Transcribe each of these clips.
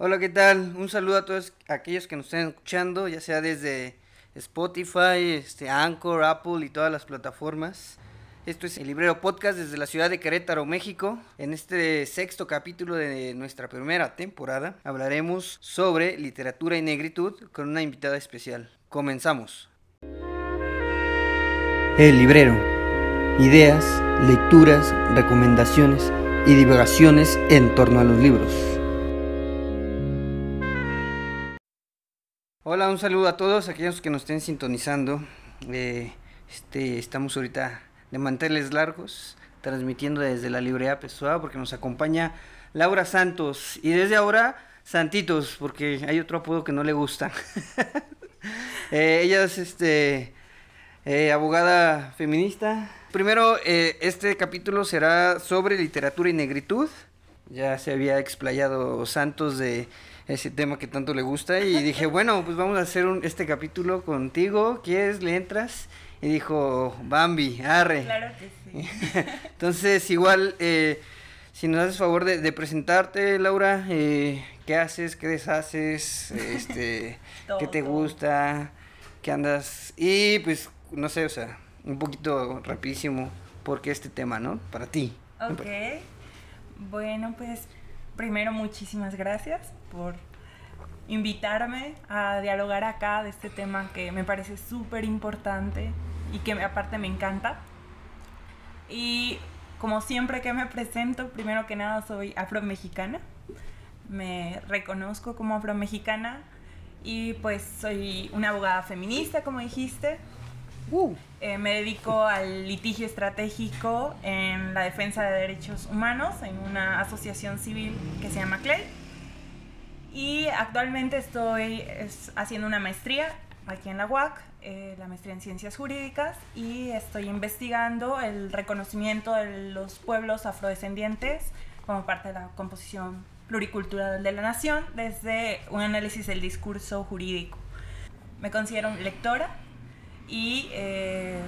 Hola, ¿qué tal? Un saludo a todos aquellos que nos estén escuchando, ya sea desde Spotify, este, Anchor, Apple y todas las plataformas. Esto es el Librero Podcast desde la ciudad de Querétaro, México. En este sexto capítulo de nuestra primera temporada hablaremos sobre literatura y negritud con una invitada especial. Comenzamos. El Librero. Ideas, lecturas, recomendaciones y divagaciones en torno a los libros. Hola, un saludo a todos aquellos que nos estén sintonizando. Eh, este, estamos ahorita de manteles largos, transmitiendo desde la librería Pessoa, porque nos acompaña Laura Santos. Y desde ahora, Santitos, porque hay otro apodo que no le gusta. Eh, ella es este, eh, abogada feminista. Primero, este capítulo será sobre literatura y negritud. Ya se había explayado Santos de ese tema que tanto le gusta y dije, bueno, pues vamos a hacer un, este capítulo contigo, ¿quieres? ¿Le entras? Y dijo, Bambi, arre. Claro que sí. Entonces, igual, eh, si nos haces favor de, presentarte, Laura, eh, ¿qué haces? ¿Qué deshaces? Este, ¿Qué te gusta? ¿Qué andas? Y pues, no sé, o sea, un poquito rapidísimo, ¿por qué este tema, no? Para ti. Ok. Bueno, pues primero muchísimas gracias por invitarme a dialogar acá de este tema que me parece súper importante y que aparte me encanta. Y como siempre que me presento, primero que nada soy afromexicana. Me reconozco como afromexicana y pues soy una abogada feminista, como dijiste. Uh. Eh, me dedico al litigio estratégico en la defensa de derechos humanos en una asociación civil que se llama CLEI. Y actualmente estoy haciendo una maestría aquí en la UAC, eh, la maestría en ciencias jurídicas, y estoy investigando el reconocimiento de los pueblos afrodescendientes como parte de la composición pluricultural de la nación desde un análisis del discurso jurídico. Me considero lectora y eh,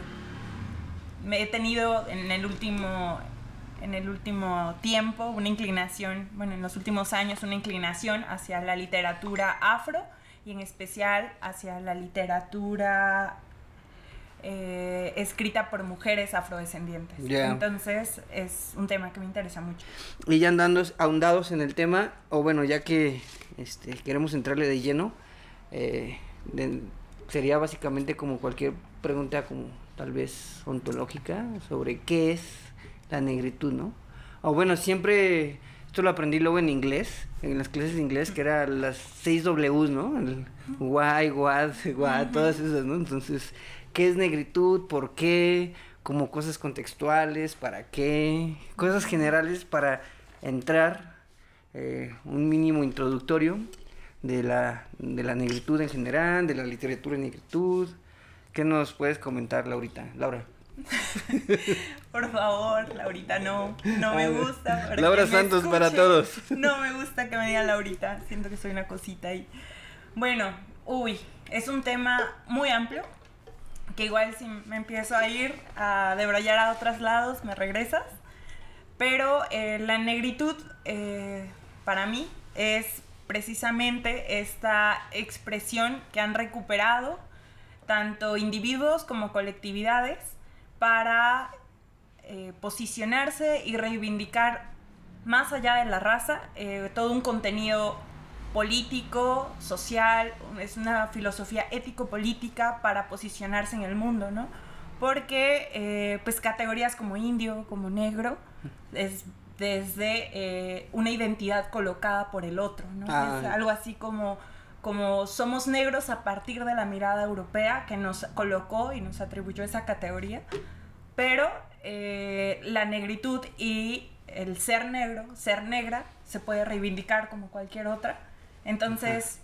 me he tenido en el último en el último tiempo una inclinación, bueno, en los últimos años una inclinación hacia la literatura afro y en especial hacia la literatura eh, escrita por mujeres afrodescendientes. Entonces es un tema que me interesa mucho. Y ya andando ahondados en el tema, o bueno, ya que este, queremos entrarle de lleno, eh, sería básicamente como cualquier pregunta como tal vez ontológica sobre qué es la negritud, ¿no? O bueno, siempre, esto lo aprendí luego en inglés, en las clases de inglés, que eran las seis Ws, ¿no? El why, what, what, todas esas, ¿no? Entonces, ¿qué es negritud? ¿Por qué? Como cosas contextuales, ¿para qué? Cosas generales para entrar, eh, un mínimo introductorio de la, de la negritud en general, de la literatura en negritud. ¿Qué nos puedes comentar, Laurita? Laura. Por favor, Laurita, no, no me gusta. Laura Santos para todos. No me gusta que me digan Laurita, siento que soy una cosita ahí. Bueno, uy, es un tema muy amplio, que igual si me empiezo a ir a debrayar a otros lados, me regresas. Pero eh, la negritud, eh, para mí, es precisamente esta expresión que han recuperado tanto individuos como colectividades para eh, posicionarse y reivindicar más allá de la raza eh, todo un contenido político, social, es una filosofía ético-política para posicionarse en el mundo, ¿no? Porque eh, pues categorías como indio, como negro, es desde una identidad colocada por el otro, ¿no? Ah. Es algo así como como somos negros a partir de la mirada europea que nos colocó y nos atribuyó esa categoría, pero eh, la negritud y el ser negro, ser negra, se puede reivindicar como cualquier otra. Entonces,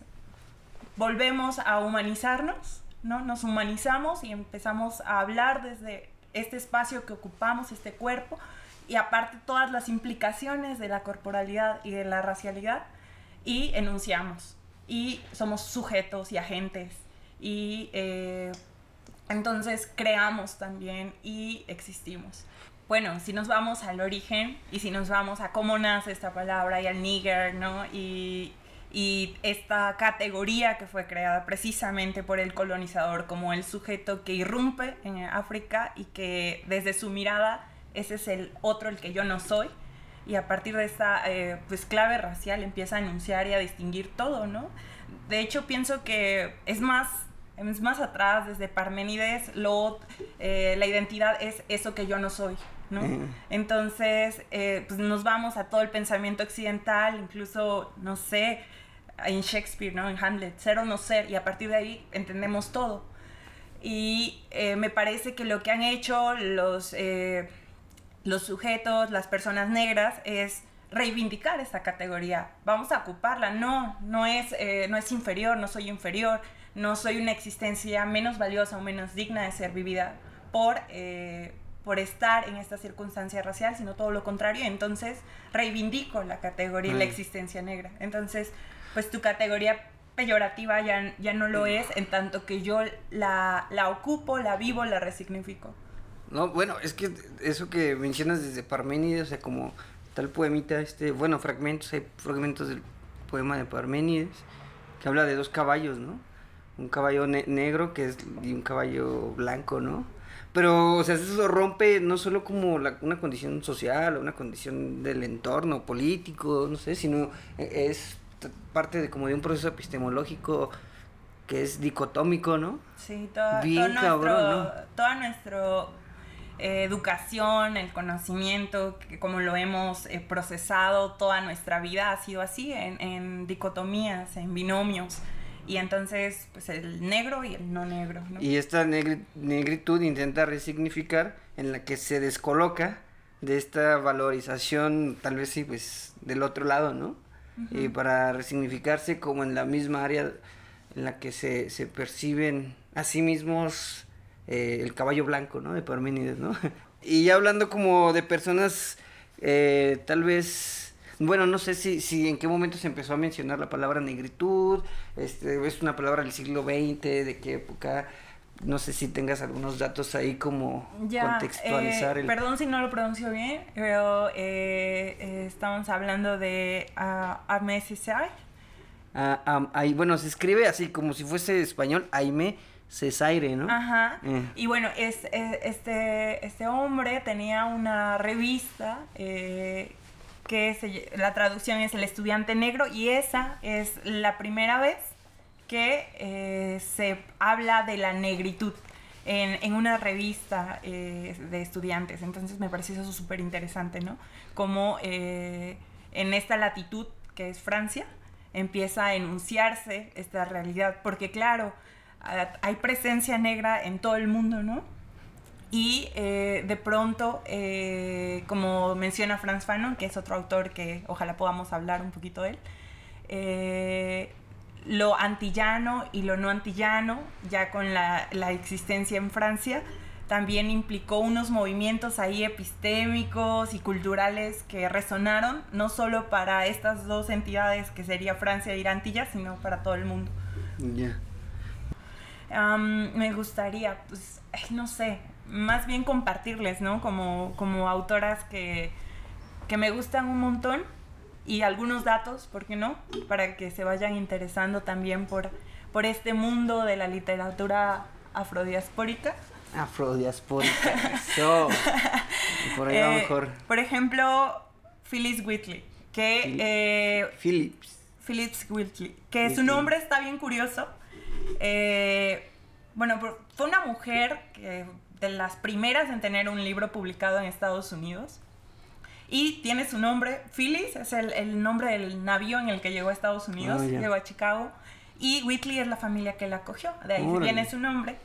volvemos a humanizarnos, ¿no? Nos humanizamos y empezamos a hablar desde este espacio que ocupamos, este cuerpo, y aparte todas las implicaciones de la corporalidad y de la racialidad, y enunciamos y somos sujetos y agentes y eh, entonces creamos también y existimos. Bueno, si nos vamos al origen y si nos vamos a cómo nace esta palabra y al nigger, ¿no? Y, y esta categoría que fue creada precisamente por el colonizador como el sujeto que irrumpe en África y que desde su mirada ese es el otro el que yo no soy y a partir de esta eh, pues clave racial empieza a enunciar y a distinguir todo, ¿no? De hecho pienso que es más es más atrás, desde Parménides, lo, eh, la identidad es eso que yo no soy, ¿no? Entonces, eh, pues nos vamos a todo el pensamiento occidental, incluso, no sé, en Shakespeare, ¿no? En Hamlet, ser o no ser, y a partir de ahí entendemos todo. Y eh, me parece que lo que han hecho los, los sujetos, las personas negras, es reivindicar esta categoría. Vamos a ocuparla. No, no es, no es inferior, no soy inferior no soy una existencia menos valiosa o menos digna de ser vivida por, eh, por estar en esta circunstancia racial, sino todo lo contrario. Entonces reivindico la categoría y la mm. existencia negra. Entonces, pues tu categoría peyorativa ya, ya no lo es, en tanto que yo la, la ocupo, la vivo, la resignifico. No, bueno, es que eso que mencionas desde Parménides, o sea, como tal poemita, este, bueno, fragmentos, hay fragmentos del poema de Parménides que habla de dos caballos, ¿no? un caballo negro que es y un caballo blanco, ¿no? Pero, o sea, eso rompe no solo como una condición social o una condición del entorno político, no sé, sino e, es parte de como de un proceso epistemológico que es dicotómico, ¿no? Sí, todo, Bien cabrón, toda nuestra eh, educación, el conocimiento, que como lo hemos eh, procesado toda nuestra vida ha sido así, en, en dicotomías, en binomios y entonces pues el negro y el no negro. Y esta negritud intenta resignificar en la que se descoloca de esta valorización tal vez sí pues del otro lado, ¿no? Y para resignificarse como en la misma área en la que se, se perciben a sí mismos eh, el caballo blanco, ¿no? De Parménides, ¿no? y ya hablando como de personas eh, tal vez bueno, no sé si, si en qué momento se empezó a mencionar la palabra negritud, este, es una palabra del siglo XX, de qué época, no sé si tengas algunos datos ahí como contextualizar. Eh, Perdón si no lo pronuncio bien, pero eh, eh, estamos hablando de uh, ah, Aime ah, ahí, bueno, se escribe así como si fuese español, Aime Cesaire, ¿no? Ajá. Eh. Y bueno, es, este, este hombre tenía una revista eh, que la traducción es el estudiante negro y esa es la primera vez que eh, se habla de la negritud en, una revista eh, de estudiantes. Entonces me parece eso súper interesante, ¿no? Como eh, en esta latitud que es Francia empieza a enunciarse esta realidad, porque claro, hay presencia negra en todo el mundo, ¿no? Y eh, de pronto, eh, como menciona Franz Fanon, que es otro autor que ojalá podamos hablar un poquito de él, eh, lo antillano y lo no antillano, ya con la, la, existencia en Francia, también implicó unos movimientos ahí epistémicos y culturales que resonaron, no solo para estas dos entidades que sería Francia y Antillas, sino para todo el mundo. Ya. me gustaría, pues, no sé, más bien compartirles, ¿no? Como, como autoras que, que me gustan un montón y algunos datos, ¿por qué no? Para que se vayan interesando también por, por este mundo de la literatura afrodiaspórica. Afrodiaspórica, eso. por ahí a lo eh, mejor. Por ejemplo, Phyllis Whitley, que... Eh, Phillips. Phillips Whitley, que su nombre está bien curioso. Eh, bueno, fue una mujer que de las primeras en tener un libro publicado en Estados Unidos. Y tiene su nombre, Phyllis, es el, nombre del navío en el que llegó a Estados Unidos, ah, llegó a Chicago. Y Whitley es la familia que la acogió, de ahí viene su nombre.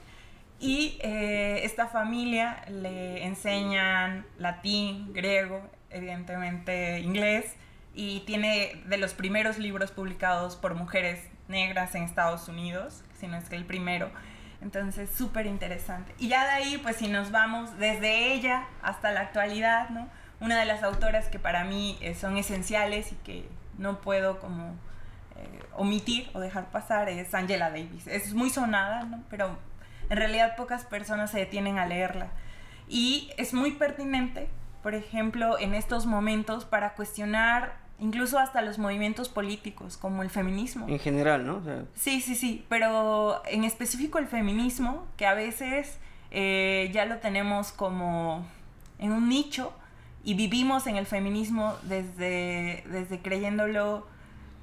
Y eh, esta familia le enseñan latín, griego, evidentemente inglés, y tiene de los primeros libros publicados por mujeres negras en Estados Unidos, si no es que el primero. Entonces, súper interesante. Y ya de ahí, pues si nos vamos desde ella hasta la actualidad, ¿no? Una de las autoras que para mí eh, son esenciales y que no puedo como eh, omitir o dejar pasar es Angela Davis. Es muy sonada, ¿no? Pero en realidad pocas personas se detienen a leerla. Y es muy pertinente, por ejemplo, en estos momentos para cuestionar incluso hasta los movimientos políticos, como el feminismo. En general, ¿no? Sí, sí, sí, pero en específico el feminismo, que a veces eh, ya lo tenemos como en un nicho y vivimos en el feminismo desde, desde creyéndolo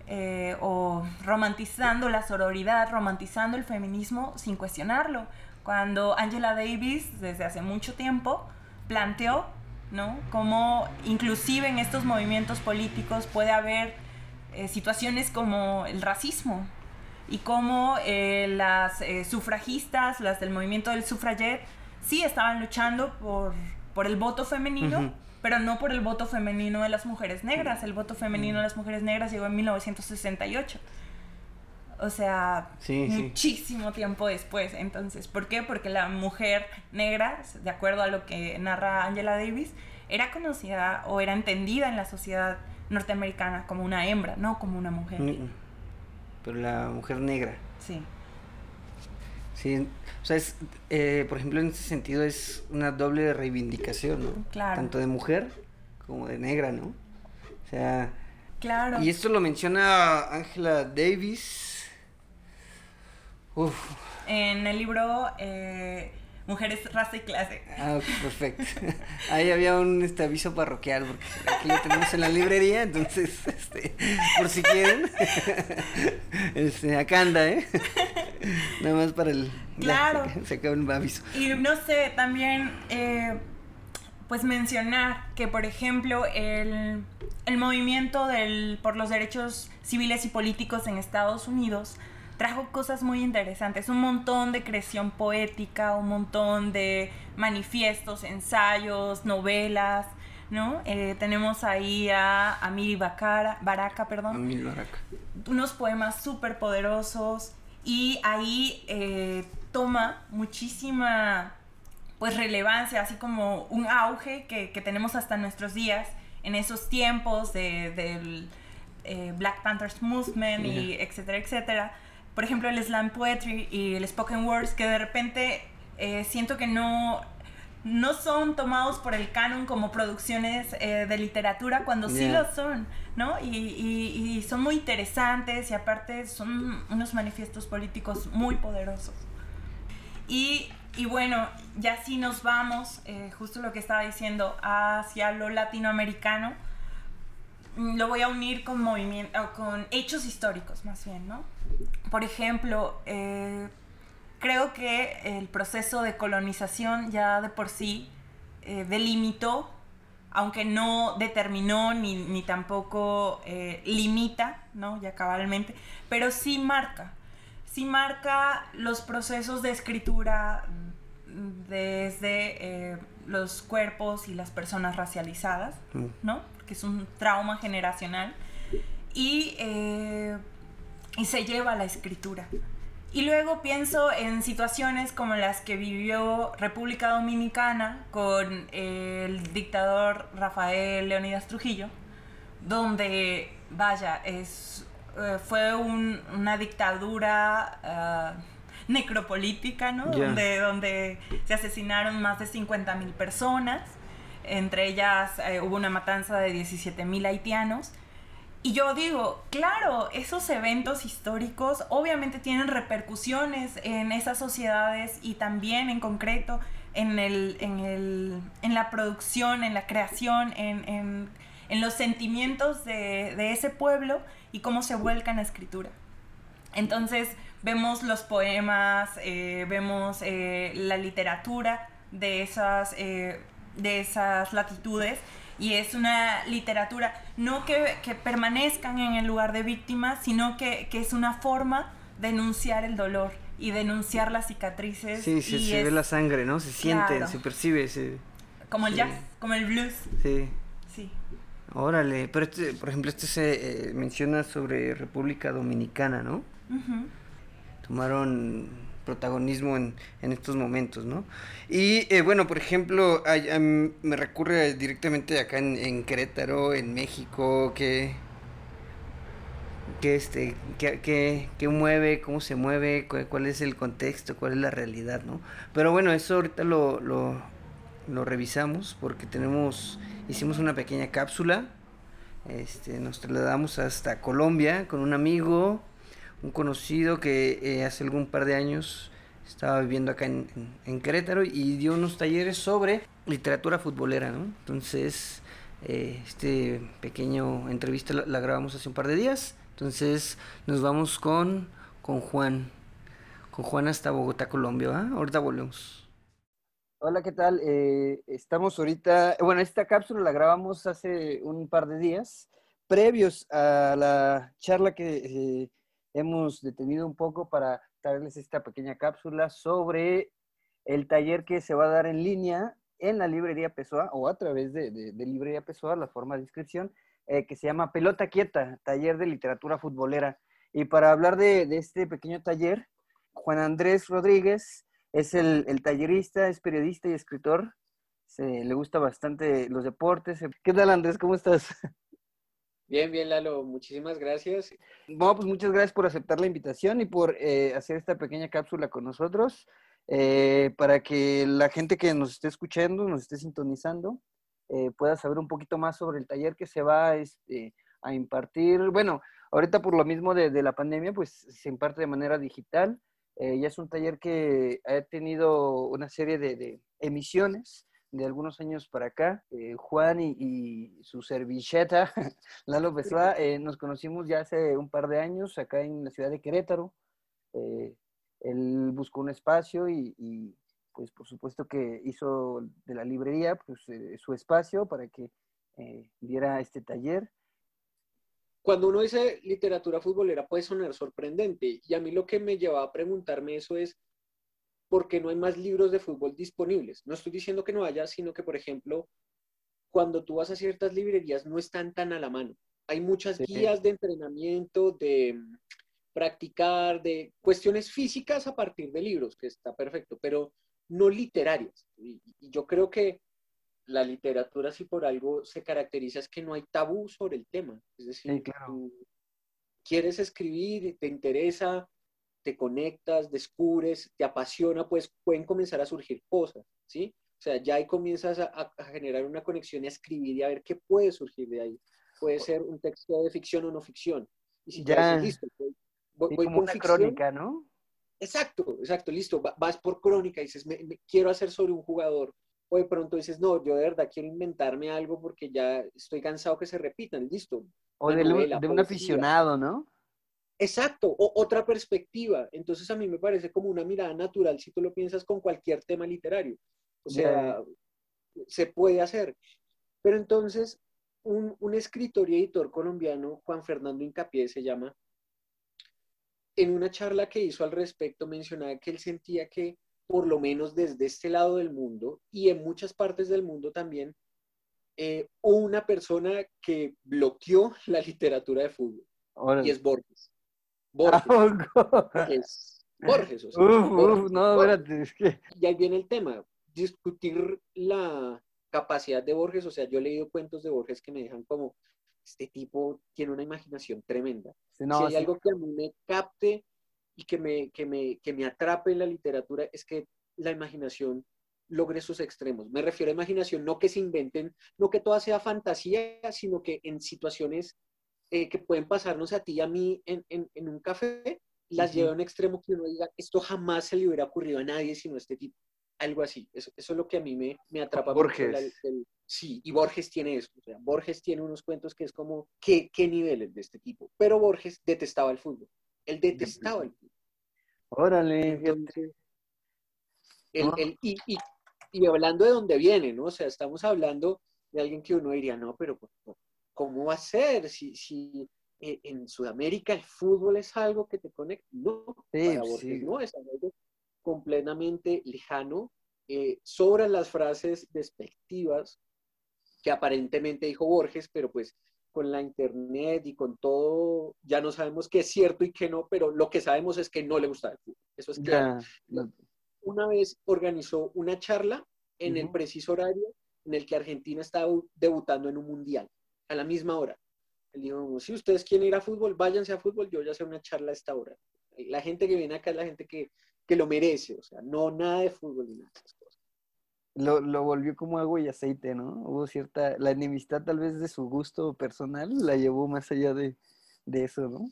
eh, o romantizando la sororidad, romantizando el feminismo sin cuestionarlo. Cuando Angela Davis, desde hace mucho tiempo, planteó, ¿no? Cómo inclusive en estos movimientos políticos puede haber eh, situaciones como el racismo y cómo eh, las sufragistas, las del movimiento del sufragette, sí estaban luchando por, por el voto femenino pero no por el voto femenino de las mujeres negras. El voto femenino de las mujeres negras llegó en 1968. O sea, muchísimo tiempo después. Entonces, ¿por qué? Porque la mujer negra, de acuerdo a lo que narra Angela Davis, era conocida o era entendida en la sociedad norteamericana como una hembra, no como una mujer. Pero la mujer negra. Sí. Sí, o sea, es, eh, por ejemplo, en ese sentido es una doble reivindicación, ¿no? Claro. Tanto de mujer como de negra, ¿no? O sea... Claro. Y esto lo menciona Angela Davis. Uf. En el libro eh, Mujeres, Raza y Clase. Ah, perfecto. Ahí había un este, aviso parroquial, porque aquí lo tenemos en la librería, entonces, este, por si quieren. Este, acá anda, ¿eh? Nada más para el... Claro. se, acaba un aviso. Y no sé, también, eh, pues mencionar que, por ejemplo, el, el movimiento del, por los derechos civiles y políticos en Estados Unidos trajo cosas muy interesantes, un montón de creación poética, un montón de manifiestos, ensayos, novelas, ¿no? Eh, tenemos ahí a Amiri Baraka, perdón. Amiri Baraka. Unos poemas súper poderosos y ahí eh, toma muchísima pues relevancia, así como un auge que, tenemos hasta nuestros días en esos tiempos de, del eh, Black Panthers Movement y etcétera, etcétera por ejemplo, el slam poetry y el spoken words, que de repente eh, siento que no, no son tomados por el canon como producciones eh, de literatura, cuando sí lo son, ¿no? Y, y, son muy interesantes y aparte son unos manifiestos políticos muy poderosos. Y, y bueno, ya sí nos vamos, eh, justo lo que estaba diciendo, hacia lo latinoamericano lo voy a unir con movimiento, con hechos históricos más bien, ¿no? por ejemplo, eh, creo que el proceso de colonización ya de por sí eh, delimitó, aunque no determinó ni, tampoco eh, limita, ¿no? Ya cabalmente, pero sí marca, sí marca los procesos de escritura desde los cuerpos y las personas racializadas, mm. ¿no? Que es un trauma generacional. Y y se lleva a la escritura. Y luego pienso en situaciones como las que vivió República Dominicana con el dictador Rafael Leonidas Trujillo, donde, vaya, es, eh, fue una dictadura ah, necropolítica, ¿no? Donde, donde se asesinaron más de 50 mil personas, entre ellas eh, hubo una matanza de 17 mil haitianos y yo digo, claro, esos eventos históricos obviamente tienen repercusiones en esas sociedades y también en concreto en, el, en, el, en la producción, en la creación, en, en, en los sentimientos de, de, ese pueblo y cómo se vuelca en la escritura. Entonces vemos los poemas, eh, vemos eh, la literatura de esas, eh, de esas latitudes y es una literatura, no que, que permanezcan en el lugar de víctimas, sino que, que, es una forma de denunciar el dolor y denunciar las cicatrices. Sí, sí se ve la sangre, ¿no? Se siente, se percibe. Se... Como el jazz, como el blues. Sí. Sí. Órale, pero este, por ejemplo, este se eh, menciona sobre República Dominicana, ¿no? Tomaron protagonismo en, en estos momentos, ¿no? Y eh, bueno, por ejemplo, me recurre directamente acá en, Querétaro, en México, que que este mueve cómo se mueve cuál, es el contexto cuál es la realidad no pero bueno eso ahorita lo, lo, lo revisamos porque tenemos hicimos una pequeña cápsula este, nos trasladamos hasta Colombia con un amigo, un conocido que eh, hace algún par de años estaba viviendo acá en, Querétaro y dio unos talleres sobre literatura futbolera, ¿no? Entonces, eh, este pequeño entrevista la, grabamos hace un par de días. Entonces, nos vamos con, con Juan. Con Juan hasta Bogotá, Colombia, ¿va? Ahorita volvemos. Hola, ¿qué tal? Eh, estamos ahorita, bueno, esta cápsula la grabamos hace un par de días, previos a la charla que eh, hemos detenido un poco para traerles esta pequeña cápsula sobre el taller que se va a dar en línea en la librería Pessoa o a través de, librería Pessoa, la forma de inscripción, eh, que se llama Pelota Quieta, taller de literatura futbolera. Y para hablar de, este pequeño taller, Juan Andrés Rodríguez es el, tallerista, es periodista y escritor. Se, le gusta bastante los deportes. ¿Qué tal Andrés? ¿Cómo estás? Bien, bien, Lalo, muchísimas gracias. Bueno, pues muchas gracias por aceptar la invitación y por eh, hacer esta pequeña cápsula con nosotros, eh, para que la gente que nos esté escuchando, nos esté sintonizando, eh, pueda saber un poquito más sobre el taller que se va este, a impartir. Bueno, ahorita por lo mismo de, la pandemia, pues se imparte de manera digital. ya es un taller que ha tenido una serie de emisiones de algunos años para acá. Eh, Juan y, su servilleta, Lalo Pessoa, eh, nos conocimos ya hace un par de años acá en la ciudad de Querétaro. Eh, él buscó un espacio y, pues por supuesto que hizo de la librería pues, su espacio para que diera este taller. Cuando uno dice literatura futbolera puede sonar sorprendente y a mí lo que me lleva a preguntarme eso es, porque no hay más libros de fútbol disponibles. No estoy diciendo que no haya, sino que, por ejemplo, cuando tú vas a ciertas librerías no están tan a la mano. Hay muchas guías de entrenamiento, de mm, practicar, de cuestiones físicas a partir de libros, que está perfecto, pero no literarias. Y, yo creo que la literatura, si por algo se caracteriza, es que no hay tabú sobre el tema. Es decir, tú quieres escribir, te interesa, te conectas, descubres, te apasiona, pues pueden comenzar a surgir cosas, ¿sí? O sea, ya ahí comienzas a, generar una conexión y a escribir y a ver qué puede surgir de ahí. Puede ser un texto de ficción o no ficción. Y si ya listo, voy, como una crónica, ¿no? Exacto, exacto, listo. Vas por crónica y dices, me, quiero hacer sobre un jugador. O de pronto dices, no, yo de verdad quiero inventarme algo porque ya estoy cansado que se repitan, listo. O de, de un aficionado, ¿no? Exacto, o otra perspectiva. Entonces a mí me parece como una mirada natural si tú lo piensas con cualquier tema literario. O sea, se puede hacer. Pero entonces, un, escritor y editor colombiano, Juan Fernando Incapié se llama, en una charla que hizo al respecto mencionaba que él sentía que por lo menos desde este lado del mundo y en muchas partes del mundo también, eh, una persona que bloqueó la literatura de fútbol. Y es Borges. Borges. Borges, o sea, no, espérate, es que... Y ahí viene el tema, discutir la capacidad de Borges, o sea, yo he leído cuentos de Borges que me dejan como, este tipo tiene una imaginación tremenda. si hay algo que a mí me capte y que me, que, me, que me atrape en la literatura, es que la imaginación logre sus extremos. Me refiero a imaginación, no que se inventen, no que toda sea fantasía, sino que en situaciones eh, que pueden pasarnos a ti y a mí en, en, un café, las lleva a un extremo que uno diga, esto jamás se le hubiera ocurrido a nadie sino a este tipo. Algo así. Eso, eso es lo que a mí me, me atrapa. Borges. sí, y Borges tiene eso. O sea, Borges tiene unos cuentos que es como, ¿qué, qué niveles de este tipo? Pero Borges detestaba el fútbol. Él detestaba el fútbol. Órale. el, el, y, y, y, hablando de dónde viene, ¿no? O sea, estamos hablando de alguien que uno diría, no, pero ¿cómo va a ser? Si, si eh, en Sudamérica el fútbol es algo que te conecta, no, no es algo completamente lejano. Eh, sobran las frases despectivas que aparentemente dijo Borges, pero pues con la internet y con todo, ya no sabemos qué es cierto y qué no, pero lo que sabemos es que no le gusta el fútbol. Eso es claro. Una vez organizó una charla en el preciso horario en el que Argentina estaba debutando en un mundial a la misma hora. Él dijo, si ustedes quieren ir a fútbol, váyanse a fútbol, yo ya sé una charla a esta hora. La gente que viene acá es la gente que, que lo merece, o sea, no nada de fútbol ni nada de esas cosas. lo, lo, volvió como agua y aceite, ¿no? Hubo cierta, la enemistad tal vez de su gusto personal la llevó más allá de, de eso, ¿no?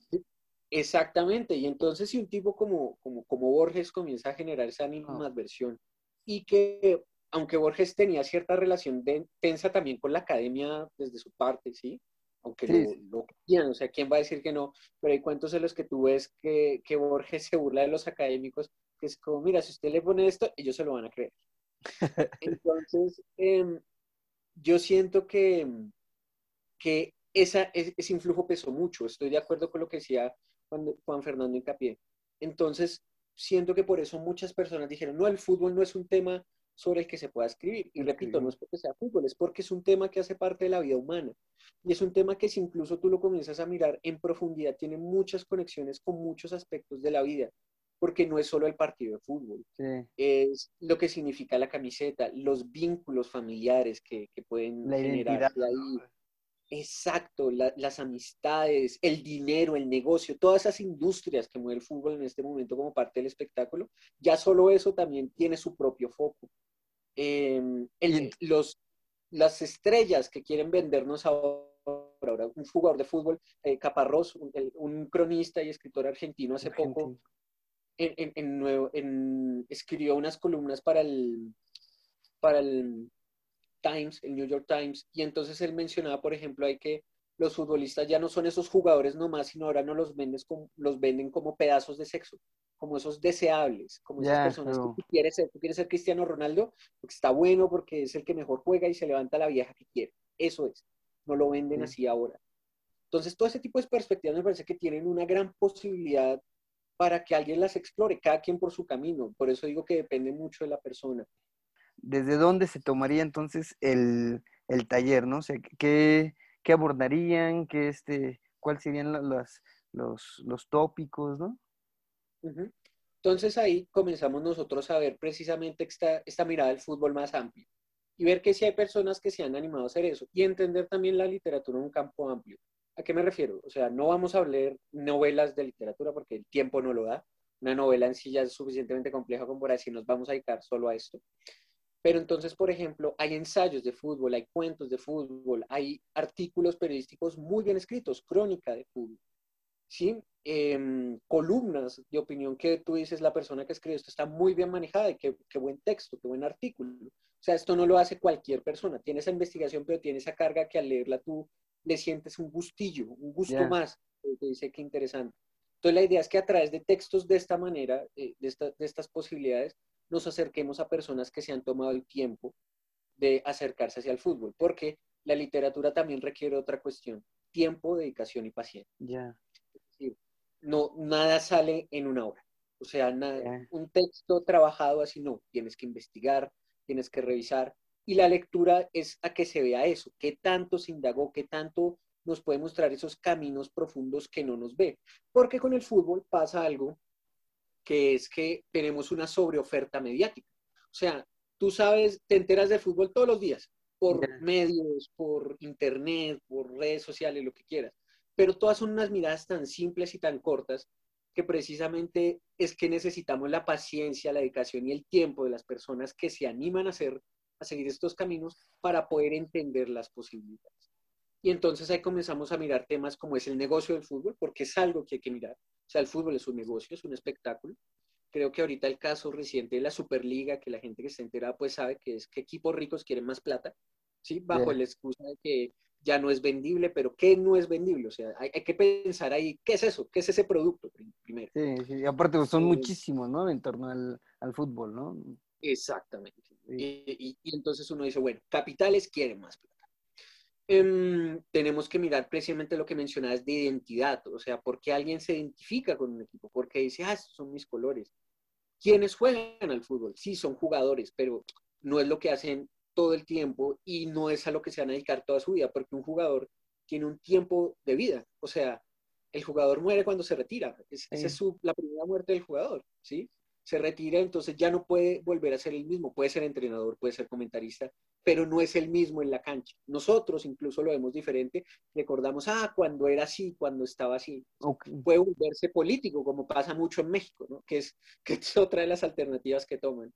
Exactamente, y entonces si un tipo como, como, como Borges comienza a generar esa animadversión y que aunque Borges tenía cierta relación de, tensa también con la academia desde su parte, ¿sí? Aunque Lo, quieran, o sea, ¿quién va a decir que no? Pero hay cuentos en los que tú ves que, que Borges se burla de los académicos, que es como, mira, si usted le pone esto, ellos se lo van a creer. Entonces, em, yo siento que, que esa, ese influjo pesó mucho. Estoy de acuerdo con lo que decía Juan, Juan Fernando Incapié. Entonces, siento que por eso muchas personas dijeron, no, el fútbol no es un tema sobre el que se pueda escribir. Y repito, no es porque sea fútbol, es porque es un tema que hace parte de la vida humana. Y es un tema que si incluso tú lo comienzas a mirar en profundidad, tiene muchas conexiones con muchos aspectos de la vida porque no es solo el partido de fútbol, es lo que significa la camiseta, los vínculos familiares que, que pueden generarse ahí. Exacto, las amistades, el dinero, el negocio, todas esas industrias que mueve el fútbol en este momento como parte del espectáculo, ya solo eso también tiene su propio foco. Em, los, las estrellas que quieren vendernos ahora, un jugador de fútbol, eh, Caparrós, un, cronista y escritor argentino hace poco, en, escribió unas columnas para el, para el Times, el New York Times, y entonces él mencionaba, por ejemplo, hay que los futbolistas ya no son esos jugadores nomás, sino ahora no los, vendes como, los venden como pedazos de sexo, como esos deseables, como esas personas que tú quieres ser. Tú quieres ser Cristiano Ronaldo porque está bueno, porque es el que mejor juega y se levanta la vieja que quiere. Eso es. No lo venden así ahora. Entonces, todo ese tipo de perspectivas me parece que tienen una gran posibilidad para que alguien las explore, cada quien por su camino. Por eso digo que depende mucho de la persona. ¿Desde dónde se tomaría entonces el, taller, no? O sea, ¿qué, qué abordarían? ¿Qué este, ¿Cuáles serían los, los, los tópicos, no? Entonces ahí comenzamos nosotros a ver precisamente esta, esta mirada del fútbol más amplia y ver que si hay personas que se han animado a hacer eso y entender también la literatura en un campo amplio. ¿A qué me refiero? O sea, no vamos a hablar novelas de literatura porque el tiempo no lo da. Una novela en sí ya es suficientemente compleja como para decir nos vamos a dedicar solo a esto. Pero entonces, por ejemplo, hay ensayos de fútbol, hay cuentos de fútbol, hay artículos periodísticos muy bien escritos, crónica de fútbol, ¿sí? Em, columnas de opinión que tú dices, la persona que escribe esto está muy bien manejada y qué, qué buen texto, qué buen artículo. O sea, esto no lo hace cualquier persona. Tiene esa investigación, pero tiene esa carga que al leerla tú le sientes un gustillo, un gusto más. Te dice que interesante. Entonces la idea es que a través de textos de esta manera, eh, de, de estas posibilidades, nos acerquemos a personas que se han tomado el tiempo de acercarse hacia el fútbol, porque la literatura también requiere otra cuestión, tiempo, dedicación y paciencia. Ya. no, nada sale en una hora. O sea, un texto trabajado así no, tienes que investigar, tienes que revisar, y la lectura es a que se vea eso, qué tanto se indagó, qué tanto nos puede mostrar esos caminos profundos que no nos ve. Porque con el fútbol pasa algo que es que tenemos una sobreoferta mediática. O sea, tú sabes, te enteras de fútbol todos los días, por medios, por internet, por redes sociales, lo que quieras. Pero todas son unas miradas tan simples y tan cortas que precisamente es que necesitamos la paciencia, la dedicación y el tiempo de las personas que se animan a hacer a seguir estos caminos para poder entender las posibilidades. Y entonces ahí comenzamos a mirar temas como es el negocio del fútbol, porque es algo que hay que mirar. O sea, el fútbol es un negocio, es un espectáculo. Creo que ahorita el caso reciente de la Superliga, que la gente que está enterada pues sabe que es que equipos ricos quieren más plata, ¿sí? Bajo la excusa de que ya no es vendible, pero ¿qué no es vendible? O sea, hay, que pensar ahí, ¿qué es eso? ¿Qué es ese producto primero? Sí, sí, aparte pues, son eh, muchísimos, ¿no? En torno al, al fútbol, ¿no? Exactamente. Y, entonces uno dice, bueno, capitales quieren más plata. Em, tenemos que mirar precisamente lo que mencionabas de identidad, o sea, ¿por qué alguien se identifica con un equipo? ¿Por qué dice, ah, estos son mis colores? ¿Quiénes juegan al fútbol? Sí, son jugadores, pero no es lo que hacen todo el tiempo y no es a lo que se van a dedicar toda su vida, porque un jugador tiene un tiempo de vida, o sea, el jugador muere cuando se retira, esa es la primera muerte del jugador, ¿sí? se retira, entonces ya no puede volver a ser el mismo. Puede ser entrenador, puede ser comentarista, pero no es el mismo en la cancha. Nosotros incluso lo vemos diferente. Recordamos, ah, cuando era así, cuando estaba así. Puede volverse político, como pasa mucho en México, ¿no? que, es, que es otra de las alternativas que toman.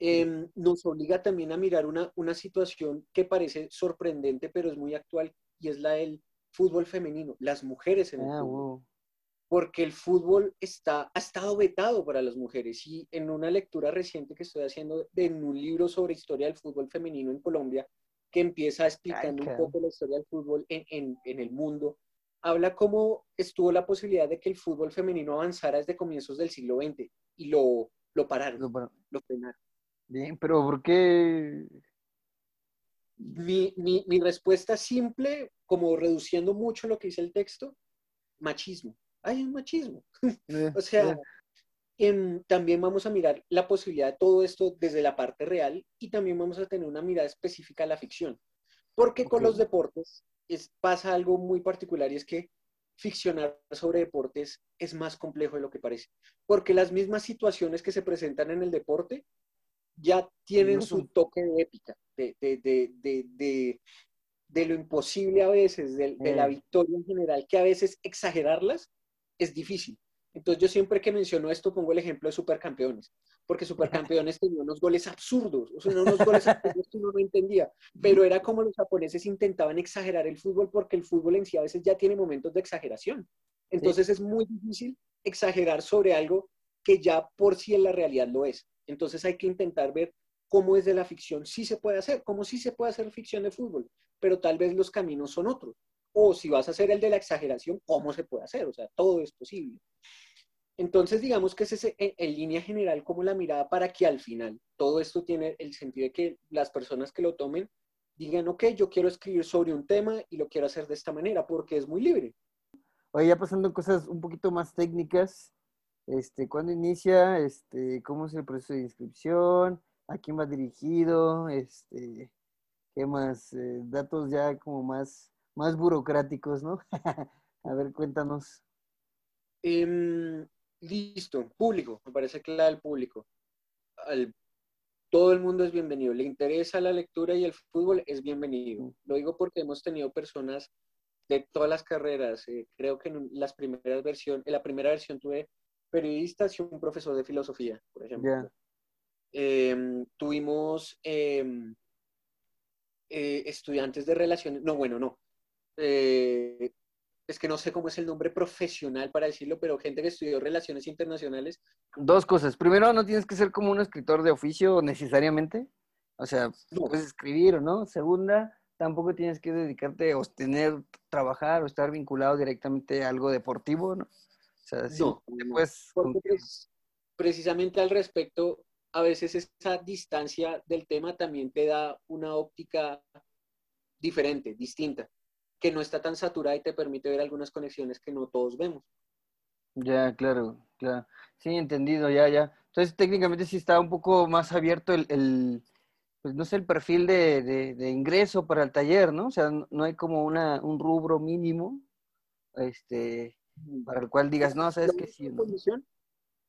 em, nos obliga también a mirar una, una situación que parece sorprendente, pero es muy actual, y es la del fútbol femenino, las mujeres en el Ah, fútbol. wow. Porque el fútbol está, ha estado vetado para las mujeres. Y en una lectura reciente que estoy haciendo de, en un libro sobre historia del fútbol femenino en Colombia, que empieza explicando un poco la historia del fútbol en, en- en el mundo, habla cómo estuvo la posibilidad de que el fútbol femenino avanzara desde comienzos del siglo XX y lo, lo pararon, Lo para- lo frenaron. Bien, pero ¿por qué? Mi, mi, mi respuesta simple, como reduciendo mucho lo que dice el texto, machismo. Hay un machismo. Eh, O sea, em, también vamos a mirar la posibilidad de todo esto desde la parte real y también vamos a tener una mirada específica a la ficción. Porque con los deportes es, pasa algo muy particular y es que ficcionar sobre deportes es más complejo de lo que parece. Porque las mismas situaciones que se presentan en el deporte ya tienen No su toque de épica, de, de, de, de, lo imposible a veces, de, la Eh. victoria en general, que a veces exagerarlas es difícil. Entonces yo siempre que menciono esto pongo el ejemplo de Supercampeones, porque Supercampeones tenía unos goles absurdos, o sea, unos goles absurdos que uno no entendía, pero era como los japoneses intentaban exagerar el fútbol porque el fútbol en sí a veces ya tiene momentos de exageración. Entonces es muy difícil exagerar sobre algo que ya por sí en la realidad lo es. Entonces hay que intentar ver cómo desde la ficción sí se puede hacer, cómo sí se puede hacer ficción de fútbol, pero tal vez los caminos son otros. O si vas a hacer el de la exageración, ¿cómo se puede hacer? O sea, todo es posible. Entonces, digamos que es en, línea general como la mirada para que al final todo esto tiene el sentido de que las personas que lo tomen digan, ok, yo quiero escribir sobre un tema y lo quiero hacer de esta manera porque es muy libre. Oye, ya pasando cosas un poquito más técnicas, este, ¿cuándo inicia? Este, ¿cómo es el proceso de inscripción? ¿A quién va dirigido? Este, ¿qué más? Eh, datos ya como más, más burocráticos, ¿no? a ver, cuéntanos. Em, listo, público, me parece clave el público. Al- todo el mundo es bienvenido. Le interesa la lectura y el fútbol, es bienvenido. Lo digo porque hemos tenido personas de todas las carreras. eh, creo que en las primeras versiones, en la primera versión tuve periodistas y un profesor de filosofía, por ejemplo. Em, tuvimos em, eh, estudiantes de relaciones, no, bueno, no. Eh, es que no sé cómo es el nombre profesional para decirlo, pero gente que estudió relaciones internacionales. Dos cosas. Primero, no tienes que ser como un escritor de oficio necesariamente. O sea, No. puedes escribir o no. Segunda, tampoco tienes que dedicarte o tener, trabajar o estar vinculado directamente a algo deportivo, ¿no? O sea, sí, No, pues, precisamente al respecto, a veces esa distancia del tema también te da una óptica diferente, distinta, que no está tan saturada y te permite ver algunas conexiones que no todos vemos. Ya, claro, claro. Sí, entendido, ya, ya. Entonces, técnicamente sí está un poco más abierto el, el pues no sé, el perfil de, de, de ingreso para el taller, ¿no? O sea, no hay como una, un rubro mínimo, este, para el cual digas, no, sabes que sí.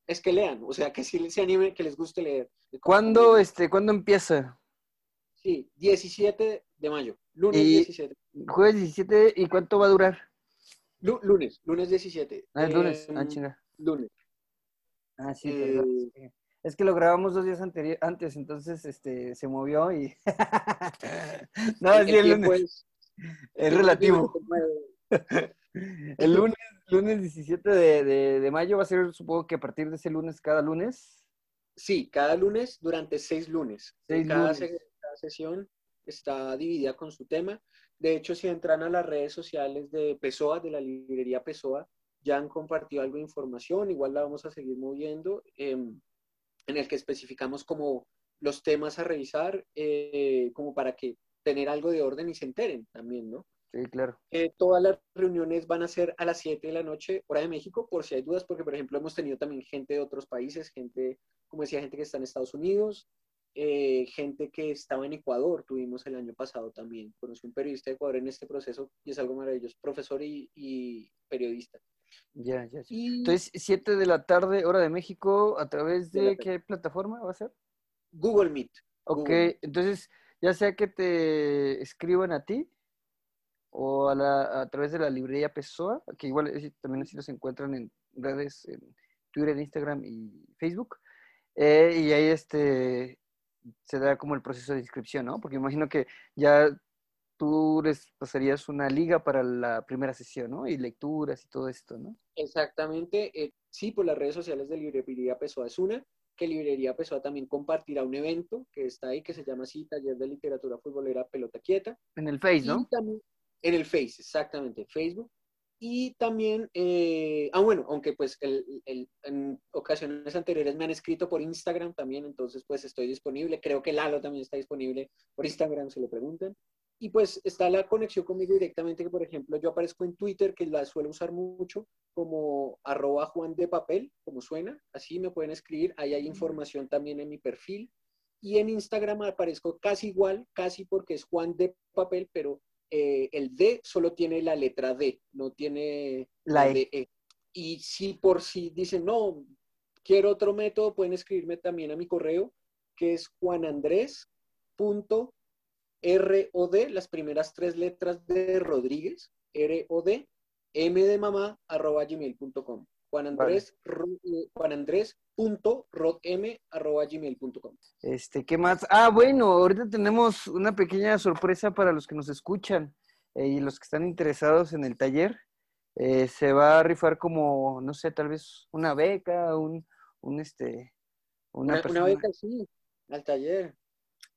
es que lean, o sea, que sí se animen, que les guste leer. ¿Cuándo, este, ¿cuándo empieza? Sí, 17 de mayo, lunes Y- 17. Jueves 17, ¿y cuánto va a durar? Lu- lunes, lunes 17. Ah, el lunes. Ah, Em, chinga. lunes. Ah, sí, eh, perdón, es que- Es lo grabamos dos días antes, entonces este se movió y. no, el sí, el lunes. es- Es el relativo. El lunes, lunes 17 de, de, de mayo va a ser, supongo que a partir de ese lunes, cada lunes. Sí, cada lunes durante seis lunes. Seis cada, lunes. se- cada sesión está dividida con su tema. De hecho, si entran a las redes sociales de Pessoa, de la librería Pessoa, ya han compartido algo de información, igual la vamos a seguir moviendo, em, en el que especificamos como los temas a revisar, eh, como para que tener algo de orden y se enteren también, ¿no? Sí, claro. Eh, todas las reuniones van a ser a las 7 de la noche, hora de México, por si hay dudas, porque por ejemplo hemos tenido también gente de otros países, gente, como decía, gente que está en Estados Unidos, eh, gente que estaba en Ecuador, tuvimos el año pasado también. Conocí un periodista de Ecuador en este proceso y es algo maravilloso, profesor y, y periodista. Ya, ya, ya. Y Entonces, 7 de la tarde, hora de México, ¿a través De qué plataforma va a ser? Google Meet. Ok, Google. entonces, ya sea que te escriban a ti o a, la, a través de la librería Pessoa, que igual es- también así los encuentran en redes, en Twitter, Instagram y Facebook. eh, y ahí este se da como el proceso de inscripción, ¿no? Porque imagino que ya tú les pasarías una liga para la primera sesión, ¿no? Y lecturas y todo esto, ¿no? Exactamente. Eh, sí, por las redes sociales de Librería Pessoa es una, que Librería Pessoa también compartirá un evento que está ahí, que se llama así, Taller de Literatura Futbolera Pelota Quieta. En el Face, ¿no? en el Face, exactamente, Facebook. Y también, eh, ah, bueno, aunque pues en ocasiones anteriores me han escrito por Instagram también, entonces pues estoy disponible. Creo que Lalo también está disponible por Instagram, si lo preguntan. Y pues está la conexión conmigo directamente, que por ejemplo yo aparezco en Twitter, que la suelo usar mucho, como arroba Juan de Papel, como suena, así me pueden escribir, ahí hay información también en mi perfil. Y en Instagram aparezco casi igual, casi porque es Juan de Papel, pero eh, el D solo tiene la letra D, no tiene la E. e. Y si por si dicen, no, quiero otro método, pueden escribirme también a mi correo, que es juanandrés.rod, las primeras tres letras de Rodríguez, R-O-D, M de mamá, arroba gmail.com. Juan Andrés, eh, Juan Andrés gmail.com Este, ¿qué más? Ah, bueno, ahorita tenemos una pequeña sorpresa para los que nos escuchan eh, y los que están interesados en el taller. Eh, se va a rifar como, no sé, tal vez una beca, un, un este, una, una, beca, sí, al taller.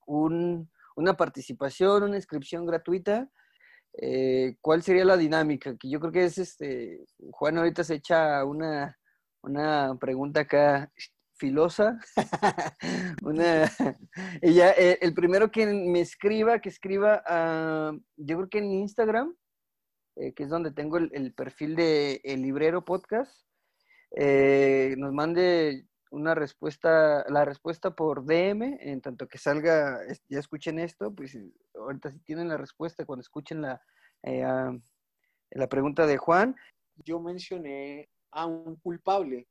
Un, una participación, una inscripción gratuita. Eh, ¿Cuál sería la dinámica? Que yo creo que es este, Juan ahorita se echa una, una pregunta acá filosa. una, ella, eh, el primero que me escriba, que escriba, yo creo que en Instagram, eh, que es donde tengo el, perfil de El Librero Podcast, eh, nos mande una respuesta, la respuesta por DM, en tanto que salga, ya escuchen esto, pues ahorita si tienen la respuesta cuando escuchen la, la pregunta de Juan. Yo mencioné a un culpable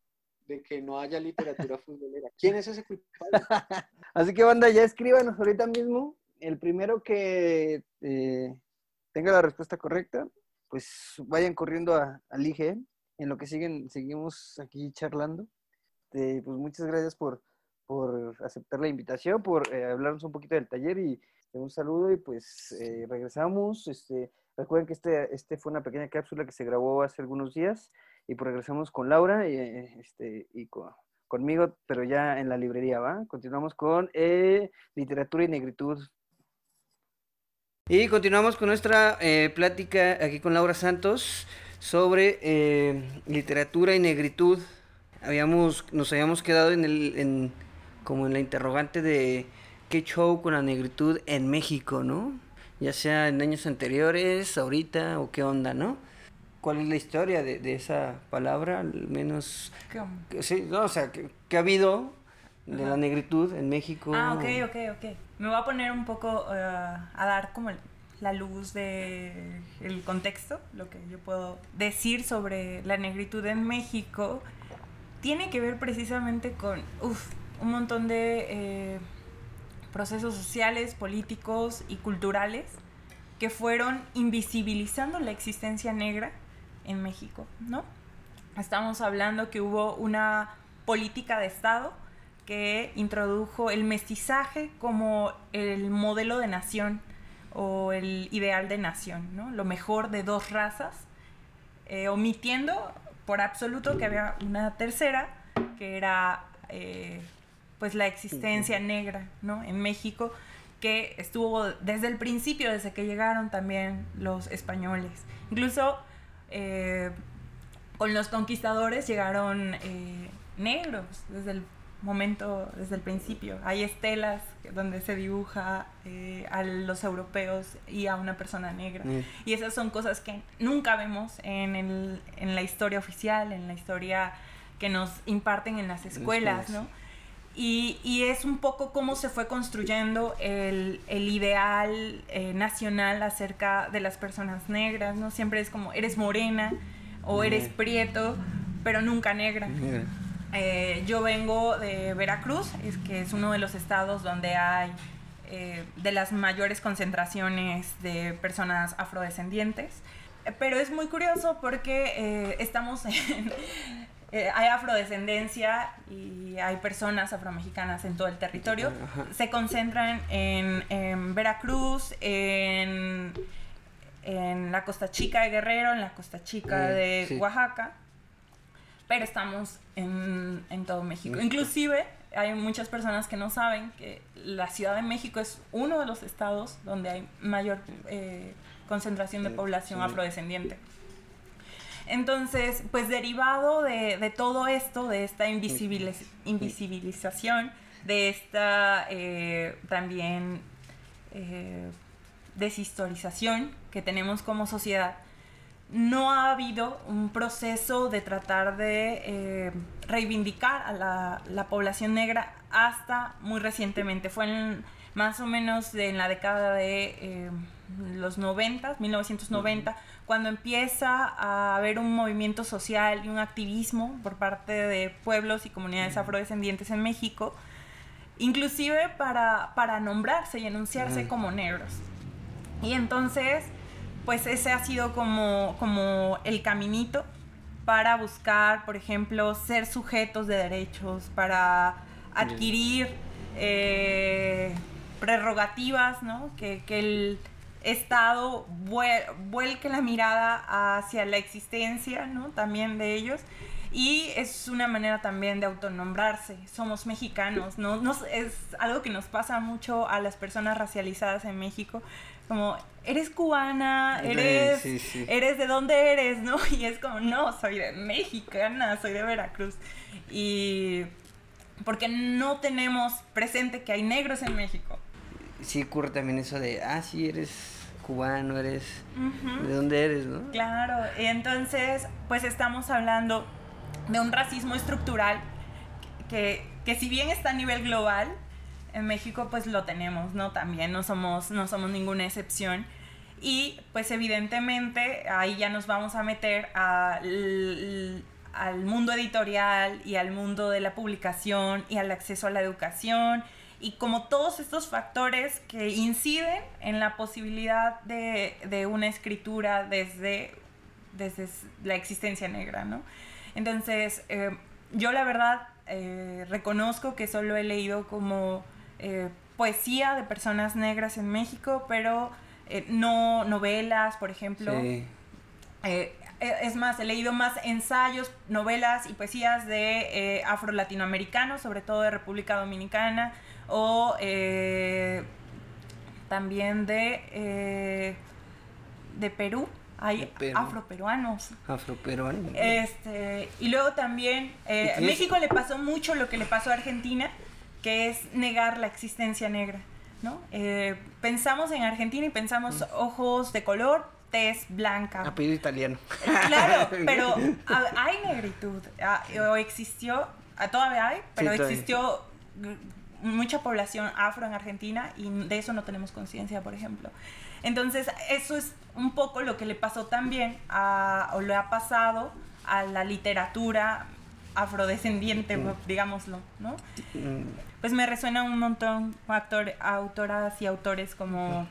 de que no haya literatura futbolera. ¿Quién es ese culpable? Así que, banda, ya escríbanos ahorita mismo. El primero que eh, tenga la respuesta correcta, pues vayan corriendo a, al IGE. En lo que siguen, seguimos aquí charlando. Pues muchas gracias por, por aceptar la invitación, por eh, hablarnos un poquito del taller y un saludo y pues eh, regresamos. Este, recuerden que este, este fue una pequeña cápsula que se grabó hace algunos días y pues regresamos con Laura y, eh, este, y conmigo, pero ya en la librería, ¿va? Continuamos con eh, literatura y negritud. Y continuamos con nuestra eh, plática aquí con Laura Santos sobre literatura y negritud. Habíamos, nos habíamos quedado en el, en, como en la interrogante de qué show con la negritud en México, ¿no? Ya sea en años anteriores, ahorita o qué onda, ¿no? Cuál es la historia de, de esa palabra, al menos... ¿Qué? Sí, no, o sea, que, ha habido de la negritud en México. Ah, ok, ok, ok. Me voy a poner un poco eh, a dar como la luz de el contexto, lo que yo puedo decir sobre la negritud en México, tiene que ver precisamente con uf, un montón de eh, procesos sociales, políticos y culturales que fueron invisibilizando la existencia negra en México, ¿no? Estamos hablando que hubo una política de Estado que introdujo el mestizaje como el modelo de nación o el ideal de nación, ¿no? Lo mejor de dos razas, eh, omitiendo por absoluto que había una tercera, que era eh, pues la existencia negra, ¿no? En México, que estuvo desde el principio, desde que llegaron también los españoles. Incluso eh, con los conquistadores llegaron eh, negros desde el momento, desde el principio. Hay estelas donde se dibuja eh, a los europeos y a una persona negra. Mm. Y esas son cosas que nunca vemos en, el, en, la historia oficial, en la historia que nos imparten en las escuelas, ¿no? Y, y, es un poco cómo se fue construyendo el, el ideal eh, nacional acerca de las personas negras, ¿no? Siempre es como, eres morena o eres prieto, pero nunca negra. Eh, yo vengo de Veracruz, es que es uno de los estados donde hay eh, de las mayores concentraciones de personas afrodescendientes. Pero es muy curioso porque estamos en, eh, hay afrodescendencia y hay personas afromexicanas en todo el territorio. Se concentran en, Veracruz, en, en, la Costa Chica de Guerrero, en la Costa Chica de Oaxaca, pero estamos en, todo México. Inclusive hay muchas personas que no saben que la Ciudad de México es uno de los estados donde hay mayor eh, concentración de población afrodescendiente. Entonces, pues derivado de, todo esto, de esta invisibilización, de esta eh, también eh, deshistorización que tenemos como sociedad, no ha habido un proceso de tratar de eh, reivindicar a la, población negra hasta muy recientemente. Fue más o menos en la década de los 90, 1990, cuando empieza a haber un movimiento social y un activismo por parte de pueblos y comunidades afrodescendientes en México, inclusive para, para nombrarse y enunciarse como negros. Y entonces, pues ese ha sido como, como el caminito para buscar, por ejemplo, ser sujetos de derechos, para adquirir eh, prerrogativas, ¿no? Que, que el Estado vuelque la mirada hacia la existencia, ¿no? También de ellos. Y es una manera también de autonombrarse. Somos mexicanos, ¿no? es algo que nos pasa mucho a las personas racializadas en México. Como, eres cubana, eres, eres de dónde eres, ¿no? Y es como, no, soy de mexicana, soy de Veracruz. Y porque no tenemos presente que hay negros en México. Sí ocurre también eso de, ah, sí, eres cubano, eres... ¿De dónde eres, no? Claro, y entonces pues estamos hablando de un racismo estructural que, que si bien está a nivel global, en México pues lo tenemos, ¿no? También no somos, no somos ninguna excepción. Y pues evidentemente ahí ya nos vamos a meter al, al mundo editorial y al mundo de la publicación y al acceso a la educación y como todos estos factores que inciden en la posibilidad de, una escritura desde, desde la existencia negra, ¿no? Entonces, eh, yo la verdad eh, reconozco que solo he leído como eh, poesía de personas negras en México, pero no novelas, por ejemplo. es más, he leído más ensayos, novelas y poesías de afro-latinoamericanos, sobre todo de República Dominicana, o eh, también de, eh, de Perú. Hay afroperuanos. Afroperuanos. Este, y luego también, eh, a México le pasó mucho lo que le pasó a Argentina, que es negar la existencia negra. ¿no? pensamos en Argentina y pensamos mm. ojos de color, tez blanca. Apellido italiano. Claro, pero hay negritud. Ah, o existió, ah, todavía hay, pero existió mucha población afro en Argentina y de eso no tenemos conciencia, por ejemplo. Entonces, eso es un poco lo que le pasó también a, o le ha pasado a la literatura afrodescendiente, mm. digámoslo, ¿no? Mm. Pues me resuena un montón actor, autoras y autores como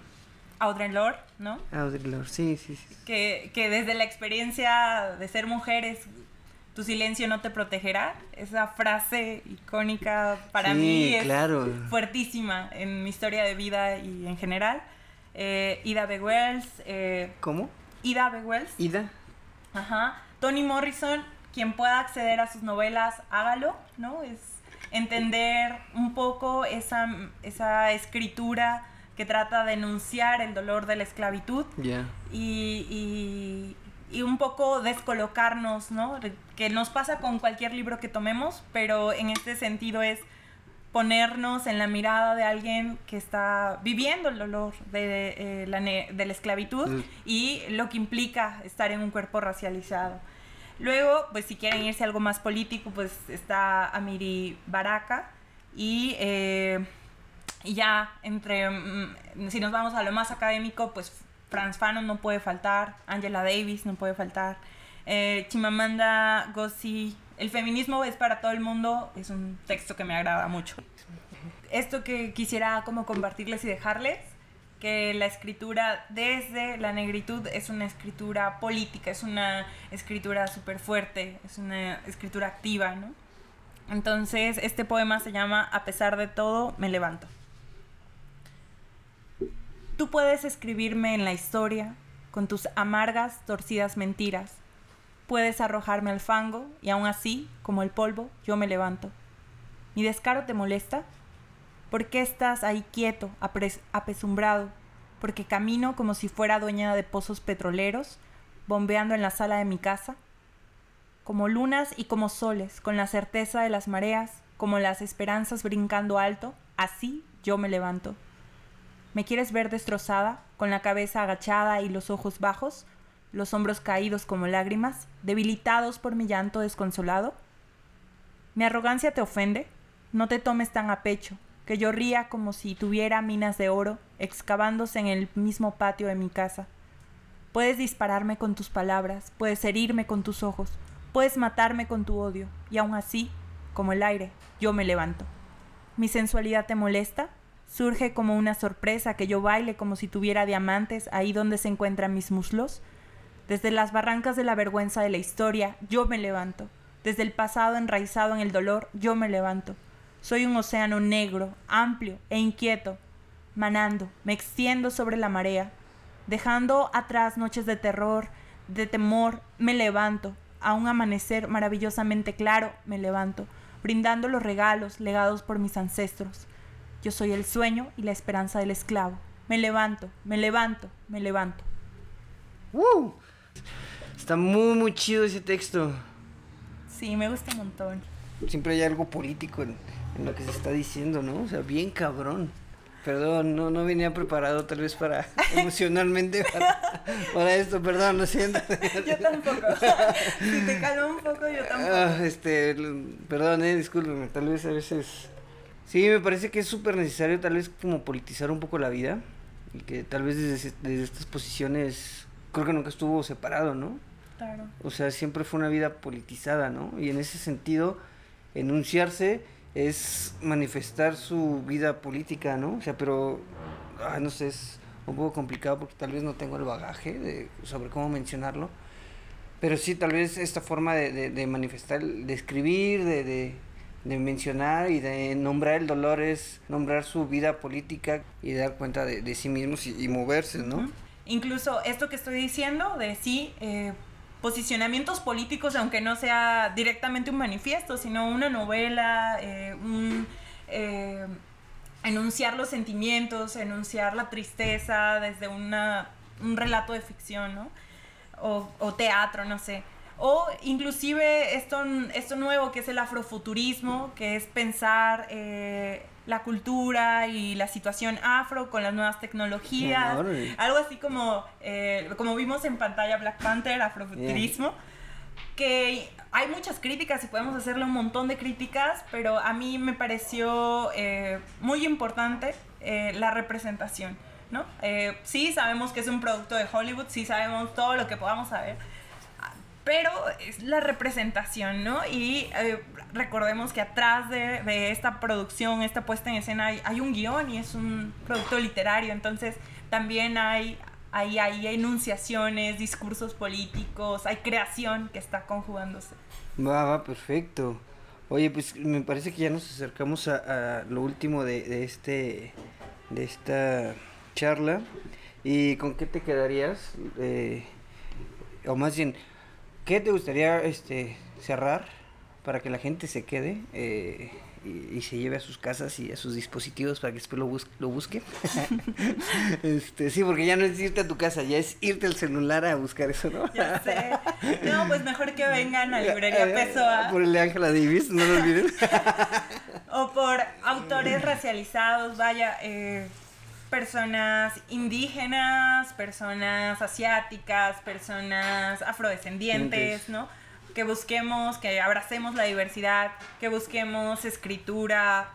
Audre Lorde, ¿no? Audre Lorde, sí, sí, sí. Que, que desde la experiencia de ser mujeres tu silencio no te protegerá. Esa frase icónica para mí es fuertísima en mi historia de vida y en general. Eh, Ida B. Wells. Eh, ¿Cómo? Ida B. Wells. Ida. Ajá. Toni Morrison, quien pueda acceder a sus novelas, hágalo, ¿no? Es entender un poco esa, esa escritura que trata de denunciar el dolor de la esclavitud Ya. y, y un poco descolocarnos, ¿no? Que nos pasa con cualquier libro que tomemos, pero en este sentido es ponernos en la mirada de alguien que está viviendo el dolor de, eh, la, de la, esclavitud mm. y lo que implica estar en un cuerpo racializado. Luego, pues si quieren irse a algo más político, pues está Amiri Baraka y, eh, ya entre, mm, si nos vamos a lo más académico, pues Franz Fanon no puede faltar, Angela Davis no puede faltar, eh, Chimamanda Ngozi, El feminismo es para todo el mundo, es un texto que me agrada mucho. Esto que quisiera como compartirles y dejarles que la escritura desde la negritud es una escritura política, es una escritura súper fuerte, es una escritura activa, ¿no? Entonces, este poema se llama A pesar de todo, me levanto. Tú puedes escribirme en la historia con tus amargas, torcidas mentiras. Puedes arrojarme al fango y aún así, como el polvo, yo me levanto. ¿Mi descaro te molesta? ¿Por qué estás ahí quieto, apesumbrado? Porque camino como si fuera dueña de pozos petroleros, bombeando en la sala de mi casa. Como lunas y como soles, con la certeza de las mareas, como las esperanzas brincando alto, así yo me levanto. ¿Me quieres ver destrozada, con la cabeza agachada y los ojos bajos, los hombros caídos como lágrimas, debilitados por mi llanto desconsolado? ¿Mi arrogancia te ofende? No te tomes tan a pecho, que yo ría como si tuviera minas de oro excavándose en el mismo patio de mi casa. Puedes dispararme con tus palabras, puedes herirme con tus ojos, puedes matarme con tu odio, y aún así, como el aire, yo me levanto. ¿Mi sensualidad te molesta? Surge como una sorpresa que yo baile como si tuviera diamantes ahí donde se encuentran mis muslos. Desde las barrancas de la vergüenza de la historia, yo me levanto. Desde el pasado enraizado en el dolor, yo me levanto. Soy un océano negro, amplio e inquieto, manando, me extiendo sobre la marea, dejando atrás noches de terror, de temor, me levanto, a un amanecer maravillosamente claro, me levanto, brindando los regalos legados por mis ancestros. Yo soy el sueño y la esperanza del esclavo. Me levanto, me levanto, me levanto. ¡Uh! Está muy, muy chido ese texto. Sí, me gusta un montón. Siempre hay algo político en, en lo que se está diciendo, ¿no? O sea, bien cabrón. Perdón, no, no venía preparado tal vez para emocionalmente para, esto, perdón, lo siento. yo tampoco. si te caló un poco, yo tampoco. Ah, este, perdón, eh, discúlpeme, tal vez a veces... Sí, me parece que es súper necesario tal vez como politizar un poco la vida y que tal vez desde, desde estas posiciones creo que nunca estuvo separado, ¿no? Claro. O sea, siempre fue una vida politizada, ¿no? Y en ese sentido, enunciarse es manifestar su vida política, ¿no? O sea, pero, no sé, es un poco complicado porque tal vez no tengo el bagaje de, sobre cómo mencionarlo. Pero sí, tal vez esta forma de, de, manifestar, de escribir, de, de, mencionar y de nombrar el dolor es nombrar su vida política y dar cuenta de, sí mismos y, moverse, ¿no? Incluso esto que estoy diciendo de sí, eh, posicionamientos políticos, aunque no sea directamente un manifiesto, sino una novela, eh, un, eh, enunciar los sentimientos, enunciar la tristeza desde una, un relato de ficción, ¿no? O, teatro, no sé. O inclusive esto, esto nuevo que es el afrofuturismo, que es pensar eh, la cultura y la situación afro con las nuevas tecnologías. algo así como, eh, como vimos en pantalla Black Panther, afrofuturismo. Que hay muchas críticas y podemos hacerle un montón de críticas, pero a mí me pareció eh, muy importante eh, la representación. ¿no? sí sabemos que es un producto de Hollywood, sí sabemos todo lo que podamos saber, pero es la representación, ¿no? Y recordemos que atrás de, esta producción, esta puesta en escena, hay, un guion y es un producto literario, entonces también hay, hay, hay enunciaciones, discursos políticos, hay creación que está conjugándose. Va, va, perfecto. Oye, pues me parece que ya nos acercamos a, lo último de, este de esta charla. ¿Y con qué te quedarías? Eh, o más bien, ¿qué te gustaría este cerrar? para que la gente se quede eh, y, se lleve a sus casas y a sus dispositivos para que después lo, bus lo busque. este, sí, porque ya no es irte a tu casa, ya es irte al celular a buscar eso, ¿no? ya sé. No, pues mejor que vengan a Librería Pessoa. Por el de Ángela Davis, no lo olviden. o por autores racializados, vaya, eh, personas indígenas, personas asiáticas, personas afrodescendientes, ¿no? que busquemos, que abracemos la diversidad, que busquemos escritura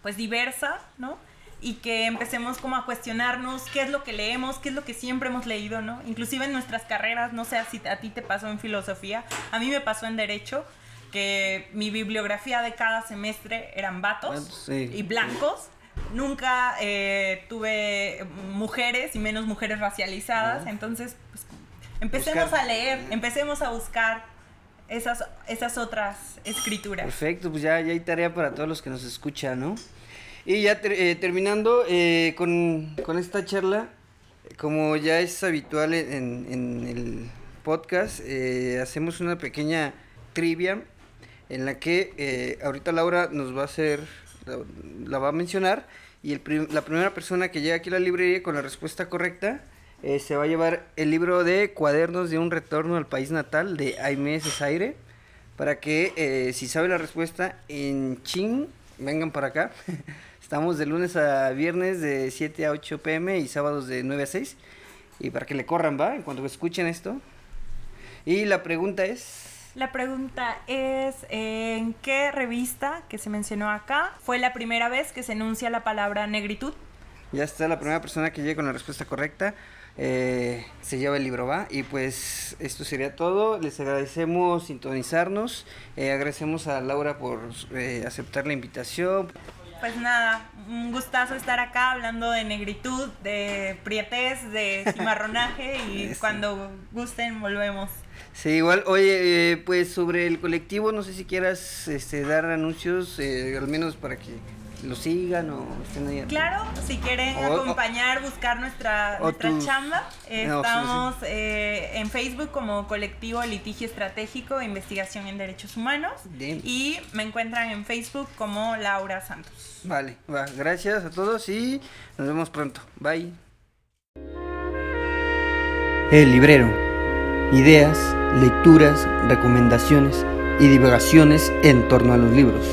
pues diversa, ¿no? Y que empecemos como a cuestionarnos qué es lo que leemos, qué es lo que siempre hemos leído, ¿no? Inclusive en nuestras carreras, no sé si a ti te pasó en filosofía, a mí me pasó en derecho, que mi bibliografía de cada semestre eran vatos y blancos nunca eh, tuve mujeres y menos mujeres racializadas, entonces pues, empecemos Buscar. a leer, empecemos a buscar esas, esas otras escrituras. Perfecto, pues ya, ya hay tarea para todos los que nos escuchan, ¿no? Y ya ter- eh, terminando eh, con, con esta charla, como ya es habitual en, en el podcast, eh, hacemos una pequeña trivia en la que eh, ahorita Laura nos va a hacer, la, va a mencionar, y el la primera persona que llegue aquí a la librería con la respuesta correcta eh, se va a llevar el libro de Cuadernos de un retorno al país natal de Aimé Cesaire para que eh, si sabe la respuesta en ching vengan para acá. Estamos de lunes a viernes de 7 a 8 pm y sábados de 9 a 6 y para que le corran, ¿va? En cuanto escuchen esto. Y la pregunta es La pregunta es, ¿en qué revista que se mencionó acá fue la primera vez que se enuncia la palabra negritud? Ya está la primera persona que llegue con la respuesta correcta. eh, se lleva el libro, va. Y pues esto sería todo. Les agradecemos sintonizarnos. eh, agradecemos a Laura por eh, aceptar la invitación. Pues nada, un gustazo estar acá hablando de negritud, de prietez, de cimarronaje y cuando gusten volvemos. Sí, igual, oye, eh, pues sobre el colectivo, no sé si quieras este, dar anuncios, eh, al menos para que lo sigan o estén ahí. Claro, si quieren O- o- acompañar, buscar nuestra, nuestra tus- chamba, No, sí, estamos eh, en Facebook como Colectivo Litigio Estratégico e Investigación en Derechos Humanos Bien. y me encuentran en Facebook como Laura Santos. Vale, va, gracias a todos y nos vemos pronto. Bye. El librero. Ideas, lecturas, recomendaciones y divagaciones en torno a los libros.